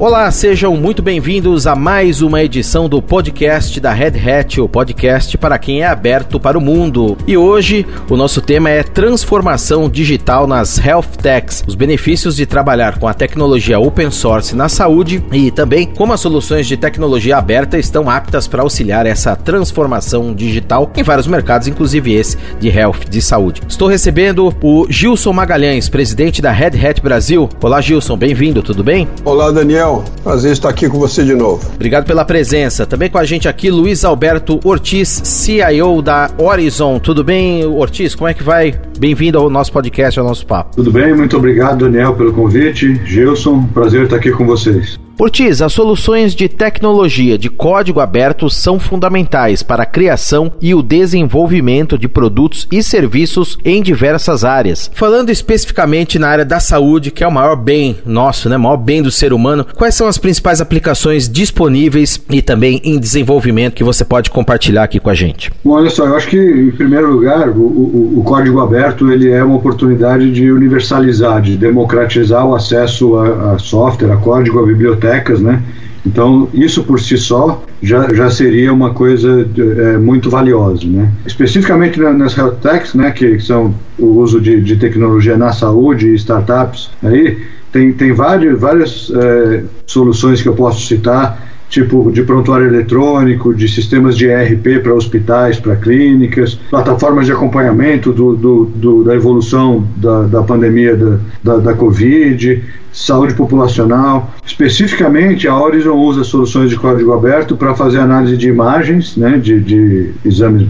Olá, sejam muito bem-vindos a mais uma edição do podcast da Red Hat, o podcast para quem é aberto para o mundo. E hoje o nosso tema é transformação digital nas health techs, os benefícios de trabalhar com a tecnologia open source na saúde e também como as soluções de tecnologia aberta estão aptas para auxiliar essa transformação digital em vários mercados, inclusive esse de health, de saúde. Estou recebendo o Gilson Magalhães, presidente da Red Hat Brasil. Olá, Gilson, bem-vindo, tudo bem? Olá, Daniel. Daniel, prazer estar aqui com você de novo. Obrigado pela presença. Também com a gente aqui, Luiz Alberto Ortiz, CIO da Horizon. Tudo bem, Ortiz? Como é que vai? Bem-vindo ao nosso podcast, ao nosso papo. Tudo bem, muito obrigado, Daniel, pelo convite. Gilson, prazer estar aqui com vocês. Ortiz, as soluções de tecnologia de código aberto são fundamentais para a criação e o desenvolvimento de produtos e serviços em diversas áreas. Falando especificamente na área da saúde, que é o maior bem nosso, né, o maior bem do ser humano, quais são as principais aplicações disponíveis e também em desenvolvimento que você pode compartilhar aqui com a gente? Bom, olha só, eu acho que em primeiro lugar o, o, o código aberto ele é uma oportunidade de universalizar, de democratizar o acesso a, a software, a código, a biblioteca bibliotecas, né? Então, isso por si só já, já seria uma coisa é, muito valiosa. Né? Especificamente nas health techs, né, que são o uso de, de tecnologia na saúde e startups, aí tem, tem várias, várias é, soluções que eu posso citar tipo de prontuário eletrônico, de sistemas de ERP para hospitais, para clínicas, plataformas de acompanhamento do, do, do, da evolução da, da pandemia da, da, da Covid, saúde populacional. Especificamente, a Horizon usa soluções de código aberto para fazer análise de imagens, né, de, de exames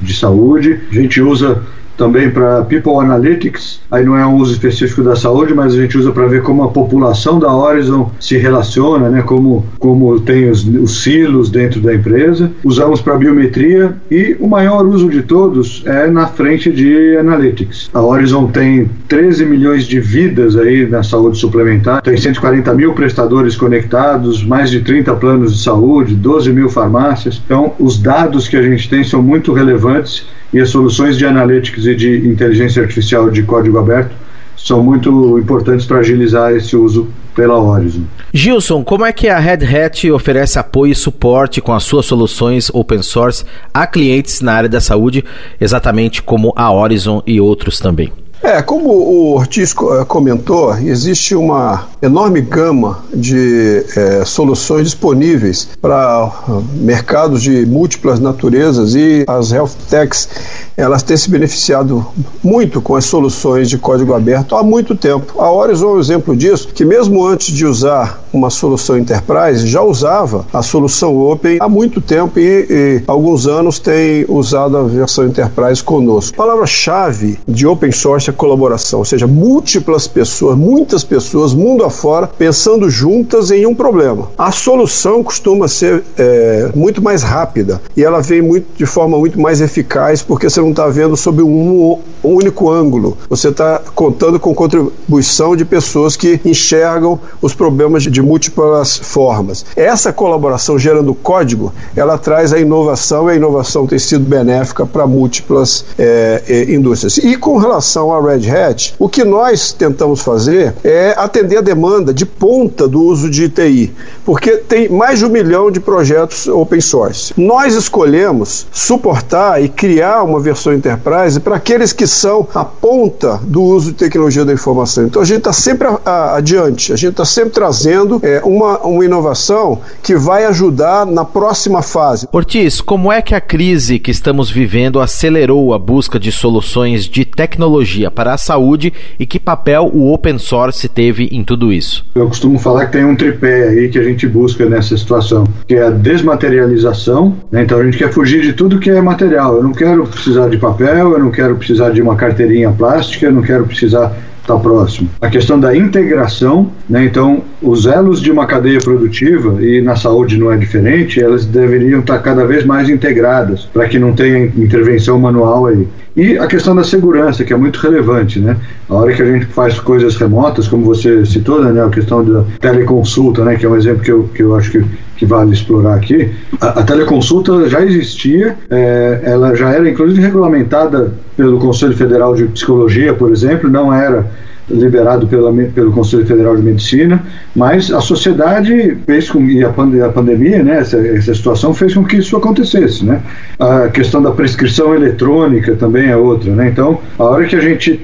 de saúde. A gente usa também para People Analytics, aí não é um uso específico da saúde, mas a gente usa para ver como a população da Horizon se relaciona, né, como, como tem os, os silos dentro da empresa. Usamos para biometria e o maior uso de todos é na frente de Analytics. A Horizon tem 13 milhões de vidas aí na saúde suplementar, tem 140 mil prestadores conectados, mais de 30 planos de saúde, 12 mil farmácias. Então, os dados que a gente tem são muito relevantes e as soluções de analytics e de inteligência artificial de código aberto são muito importantes para agilizar esse uso pela Horizon. Gilson, como é que a Red Hat oferece apoio e suporte com as suas soluções open source a clientes na área da saúde, exatamente como a Horizon e outros também? É, como o Ortiz eh, comentou, existe uma enorme gama de é, soluções disponíveis para ah, mercados de múltiplas naturezas e as health techs elas têm se beneficiado muito com as soluções de código aberto há muito tempo. A Horizon é um exemplo disso, que mesmo antes de usar uma solução enterprise, já usava a solução open há muito tempo e, e alguns anos tem usado a versão enterprise conosco. Palavra-chave de open source é colaboração, ou seja, múltiplas pessoas, muitas pessoas, mundo afora, pensando juntas em um problema. A solução costuma ser é, muito mais rápida e ela vem muito, de forma muito mais eficaz porque você não está vendo sob um, um único ângulo. Você está contando com contribuição de pessoas que enxergam os problemas de múltiplas formas. Essa colaboração gerando código, ela traz a inovação e a inovação tem sido benéfica para múltiplas é, é, indústrias. E com relação à Red Hat, o que nós tentamos fazer é atender a demanda de ponta do uso de TI, porque tem mais de um milhão de projetos open source. Nós escolhemos suportar e criar uma versão versão enterprise para aqueles que são a ponta do uso de tecnologia da informação. Então a gente está sempre a, a, adiante, a gente está sempre trazendo é, uma, uma inovação que vai ajudar na próxima fase. Ortiz, como é que a crise que estamos vivendo acelerou a busca de soluções de tecnologia para a saúde e que papel o open source teve em tudo isso? Eu costumo falar que tem um tripé aí que a gente busca nessa situação, que é a desmaterialização. Né? Então a gente quer fugir de tudo que é material. Eu não quero precisar de papel, eu não quero precisar de uma carteirinha plástica, eu não quero precisar estar próximo. A questão da integração, né? então os elos de uma cadeia produtiva, e na saúde não é diferente, elas deveriam estar cada vez mais integradas, para que não tenha intervenção manual aí. E a questão da segurança, que é muito relevante, né? A hora que a gente faz coisas remotas, como você citou, né? A questão da teleconsulta, né? Que é um exemplo que eu, que eu acho que, que vale explorar aqui. A, a teleconsulta já existia, é, ela já era inclusive regulamentada pelo Conselho Federal de Psicologia, por exemplo, não era liberado pela, pelo Conselho Federal de Medicina, mas a sociedade fez com, e a, pand a pandemia, né, essa, essa, situação fez com que isso acontecesse, né? A questão da prescrição eletrônica também é outra, né? Então, a hora que a gente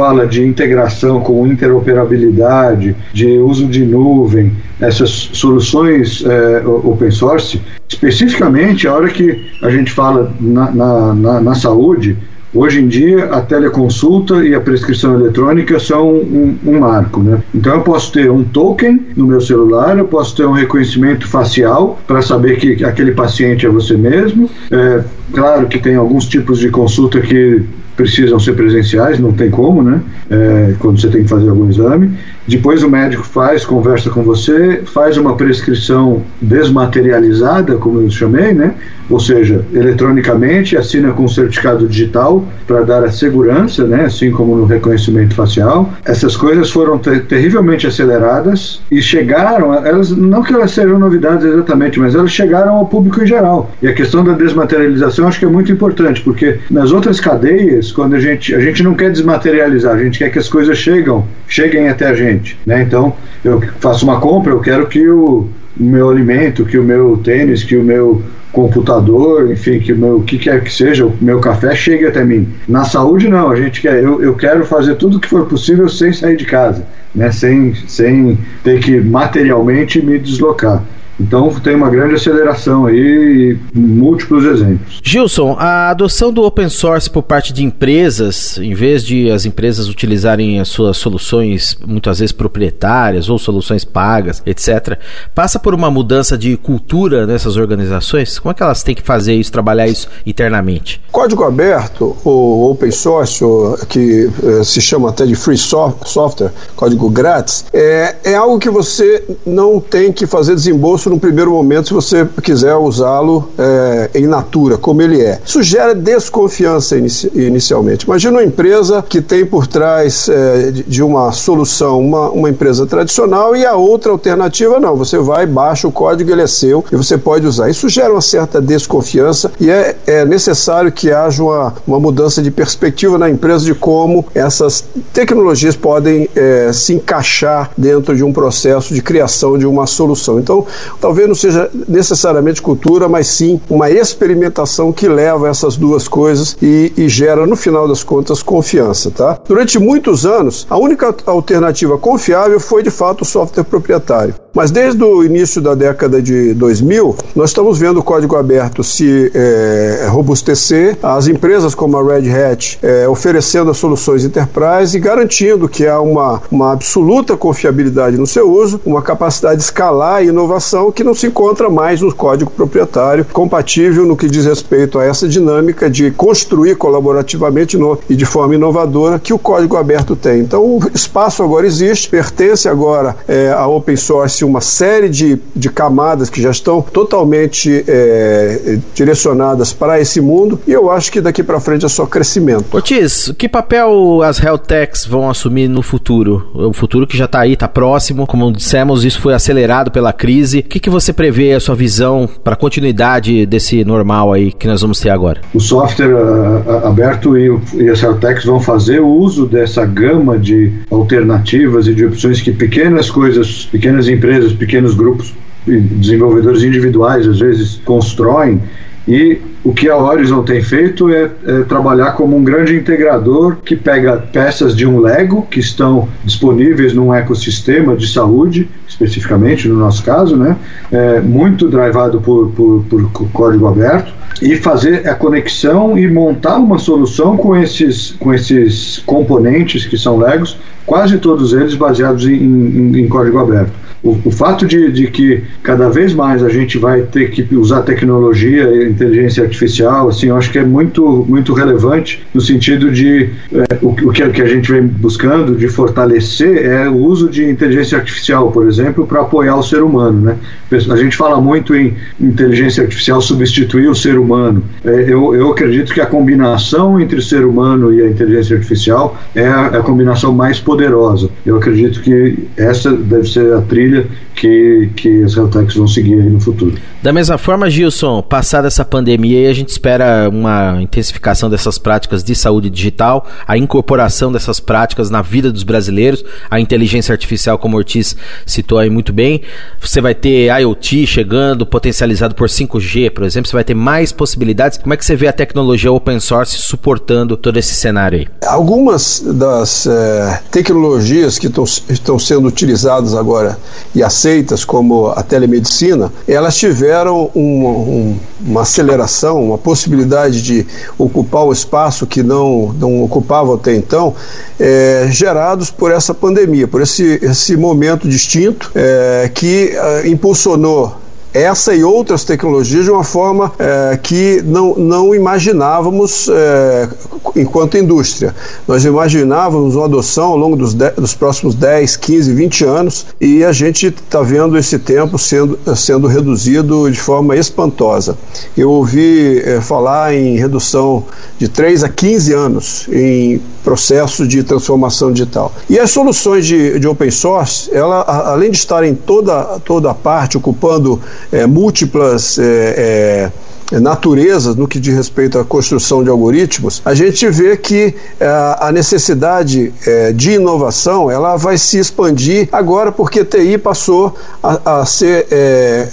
fala de integração com interoperabilidade, de uso de nuvem, essas soluções é, open source, especificamente a hora que a gente fala na, na, na, na saúde, Hoje em dia, a teleconsulta e a prescrição eletrônica são um, um, marco. Né? Então, eu posso ter um token no meu celular, eu posso ter um reconhecimento facial para saber que aquele paciente é você mesmo. É, claro que tem alguns tipos de consulta que precisam ser presenciais, não tem como, né? É, quando você tem que fazer algum exame. Depois o médico faz, conversa com você, faz uma prescrição desmaterializada, como eu chamei, né? Ou seja, eletronicamente, assina com certificado digital para dar a segurança, né? Assim como no reconhecimento facial. Essas coisas foram ter terrivelmente aceleradas e chegaram, elas não que elas sejam novidades exatamente, mas elas chegaram ao público em geral. E a questão da desmaterialização acho que é muito importante, porque nas outras cadeias quando a gente a gente não quer desmaterializar, a gente quer que as coisas chegam, cheguem até a gente, né? Então, eu faço uma compra, eu quero que o, o meu alimento, que o meu tênis, que o meu computador, enfim, que o meu que quer que seja, o meu café chegue até mim. Na saúde não, a gente quer, eu, eu quero fazer tudo o que for possível sem sair de casa, né? Sem sem ter que materialmente me deslocar. Então tem uma grande aceleração aí e múltiplos exemplos. Gilson, a adoção do open source por parte de empresas, em vez de as empresas utilizarem as suas soluções muitas vezes proprietárias ou soluções pagas, etc., passa por uma mudança de cultura nessas organizações? Como é que elas têm que fazer isso, trabalhar isso internamente? Código aberto, ou open source, ou, que eh, se chama até de free software, código grátis, é, é algo que você não tem que fazer desembolso num primeiro momento se você quiser usá-lo é, em natura, como ele é. Isso gera desconfiança inici inicialmente. Imagina uma empresa que tem por trás é, de uma solução uma, uma empresa tradicional e a outra alternativa não. Você vai, baixa o código, ele é seu e você pode usar. Isso gera uma certa desconfiança e é, é necessário que haja uma, uma mudança de perspectiva na empresa de como essas tecnologias podem é, se encaixar dentro de um processo de criação de uma solução. Então, talvez não seja necessariamente cultura, mas sim uma experimentação que leva essas duas coisas e, e gera, no final das contas, confiança. Tá? Durante muitos anos, a única alternativa confiável foi de fato o software proprietário. Mas desde o início da década de 2000, nós estamos vendo o código aberto se é, robustecer, as empresas como a Red Hat é, oferecendo as soluções enterprise e garantindo que há uma, uma absoluta confiabilidade no seu uso, uma capacidade de escalar e inovação que não se encontra mais no código proprietário, compatível no que diz respeito a essa dinâmica de construir colaborativamente no, e de forma inovadora que o código aberto tem. Então, o espaço agora existe, pertence agora é, a open source uma série de, de camadas que já estão totalmente é, direcionadas para esse mundo e eu acho que daqui para frente é só crescimento. Otis, que papel as health techs vão assumir no futuro? O futuro que já está aí, está próximo, como dissemos, isso foi acelerado pela crise. O que, que você prevê a sua visão para a continuidade desse normal aí que nós vamos ter agora? O software uh, aberto e, e as health techs vão fazer o uso dessa gama de alternativas e de opções que pequenas coisas, pequenas empresas empresas, pequenos grupos, desenvolvedores individuais às vezes constroem. E o que a Horizon tem feito é, é, trabalhar como um grande integrador que pega peças de um Lego que estão disponíveis num ecossistema de saúde, especificamente no nosso caso, né, é, muito drivado por, por, por código aberto, e fazer a conexão e montar uma solução com esses, com esses componentes que são Legos, quase todos eles baseados em, em, em código aberto. O, o fato de, de, que cada vez mais a gente vai ter que usar tecnologia e inteligência artificial, assim, eu acho que é muito, muito relevante no sentido de é, o, o que, a gente vem buscando de fortalecer é o uso de inteligência artificial, por exemplo, para apoiar o ser humano, né? A gente fala muito em inteligência artificial substituir o ser humano. É, eu, eu acredito que a combinação entre o ser humano e a inteligência artificial é a, é a combinação mais poderosa. Eu acredito que essa deve ser a trilha trilha que, que as techs vão seguir aí no futuro. Da mesma forma, Gilson, passada essa pandemia, a gente espera uma intensificação dessas práticas de saúde digital, a incorporação dessas práticas na vida dos brasileiros, a inteligência artificial, como o Ortiz citou aí muito bem. Você vai ter IoT chegando, potencializado por 5G, por exemplo, você vai ter mais possibilidades. Como é que você vê a tecnologia open source suportando todo esse cenário aí? Algumas das é, tecnologias que estão sendo utilizadas agora e aceitas, como a telemedicina, elas tiveram um, um, uma aceleração, uma possibilidade de ocupar o espaço que não, não ocupava até então, é, gerados por essa pandemia, por esse, esse momento distinto é, que é, impulsionou essa e outras tecnologias de uma forma é, que não, não imaginávamos é, enquanto indústria. Nós imaginávamos uma adoção ao longo dos, de, dos próximos 10, 15, 20 anos e a gente está vendo esse tempo sendo, sendo reduzido de forma espantosa. Eu ouvi é, falar em redução de 3 a 15 anos em processo de transformação digital. E as soluções de, de open source, ela, além de estarem toda, toda a parte ocupando é, múltiplas é, é naturezas no que diz respeito à construção de algoritmos, a gente vê que é, a necessidade é, de inovação ela vai se expandir agora porque TI passou a, ser é,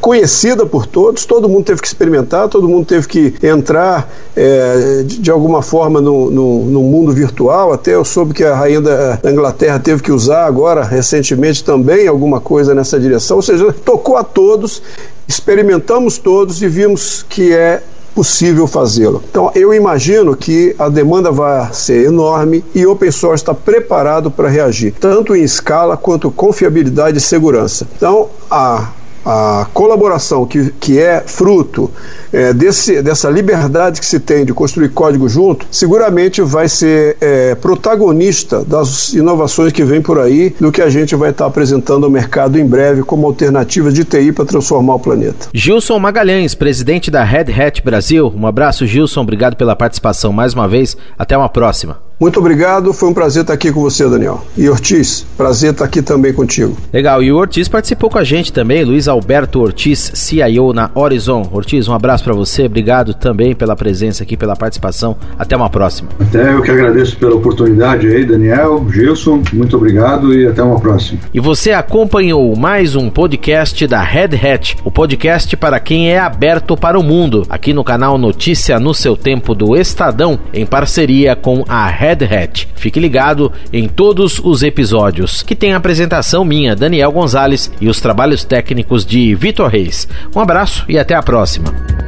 conhecida por todos, todo mundo teve que experimentar, todo mundo teve que entrar de, alguma forma no, mundo virtual. Até eu soube que a rainha da Inglaterra teve que usar agora, recentemente, também alguma coisa nessa direção, ou seja, tocou a todos experimentamos todos e vimos que é possível fazê-lo. Então, eu imagino que a demanda vai ser enorme e o open source está preparado para reagir, tanto em escala quanto confiabilidade e segurança. Então, a a colaboração que, que é fruto é, desse, dessa liberdade que se tem de construir código junto, seguramente vai ser é, protagonista das inovações que vem por aí, do que a gente vai estar apresentando ao mercado em breve como alternativa de TI para transformar o planeta. Gilson Magalhães, presidente da Red Hat Brasil. Um abraço, Gilson. Obrigado pela participação mais uma vez. Até uma próxima. Muito obrigado, foi um prazer estar aqui com você, Daniel. E Ortiz, prazer estar aqui também contigo. Legal, e o Ortiz participou com a gente também, Luiz Alberto Ortiz, CIO na Horizon. Ortiz, um abraço para você, obrigado também pela presença aqui, pela participação. Até uma próxima. Até eu que agradeço pela oportunidade aí, Daniel, Gilson, muito obrigado e até uma próxima. E você acompanhou mais um podcast da Red Hat, o podcast para quem é aberto para o mundo, aqui no canal Notícia no seu tempo do Estadão, em parceria com a Red Red Hat. Fique ligado em todos os episódios, que tem a apresentação minha, Daniel Gonzalez, e os trabalhos técnicos de Vitor Reis. Um abraço e até a próxima.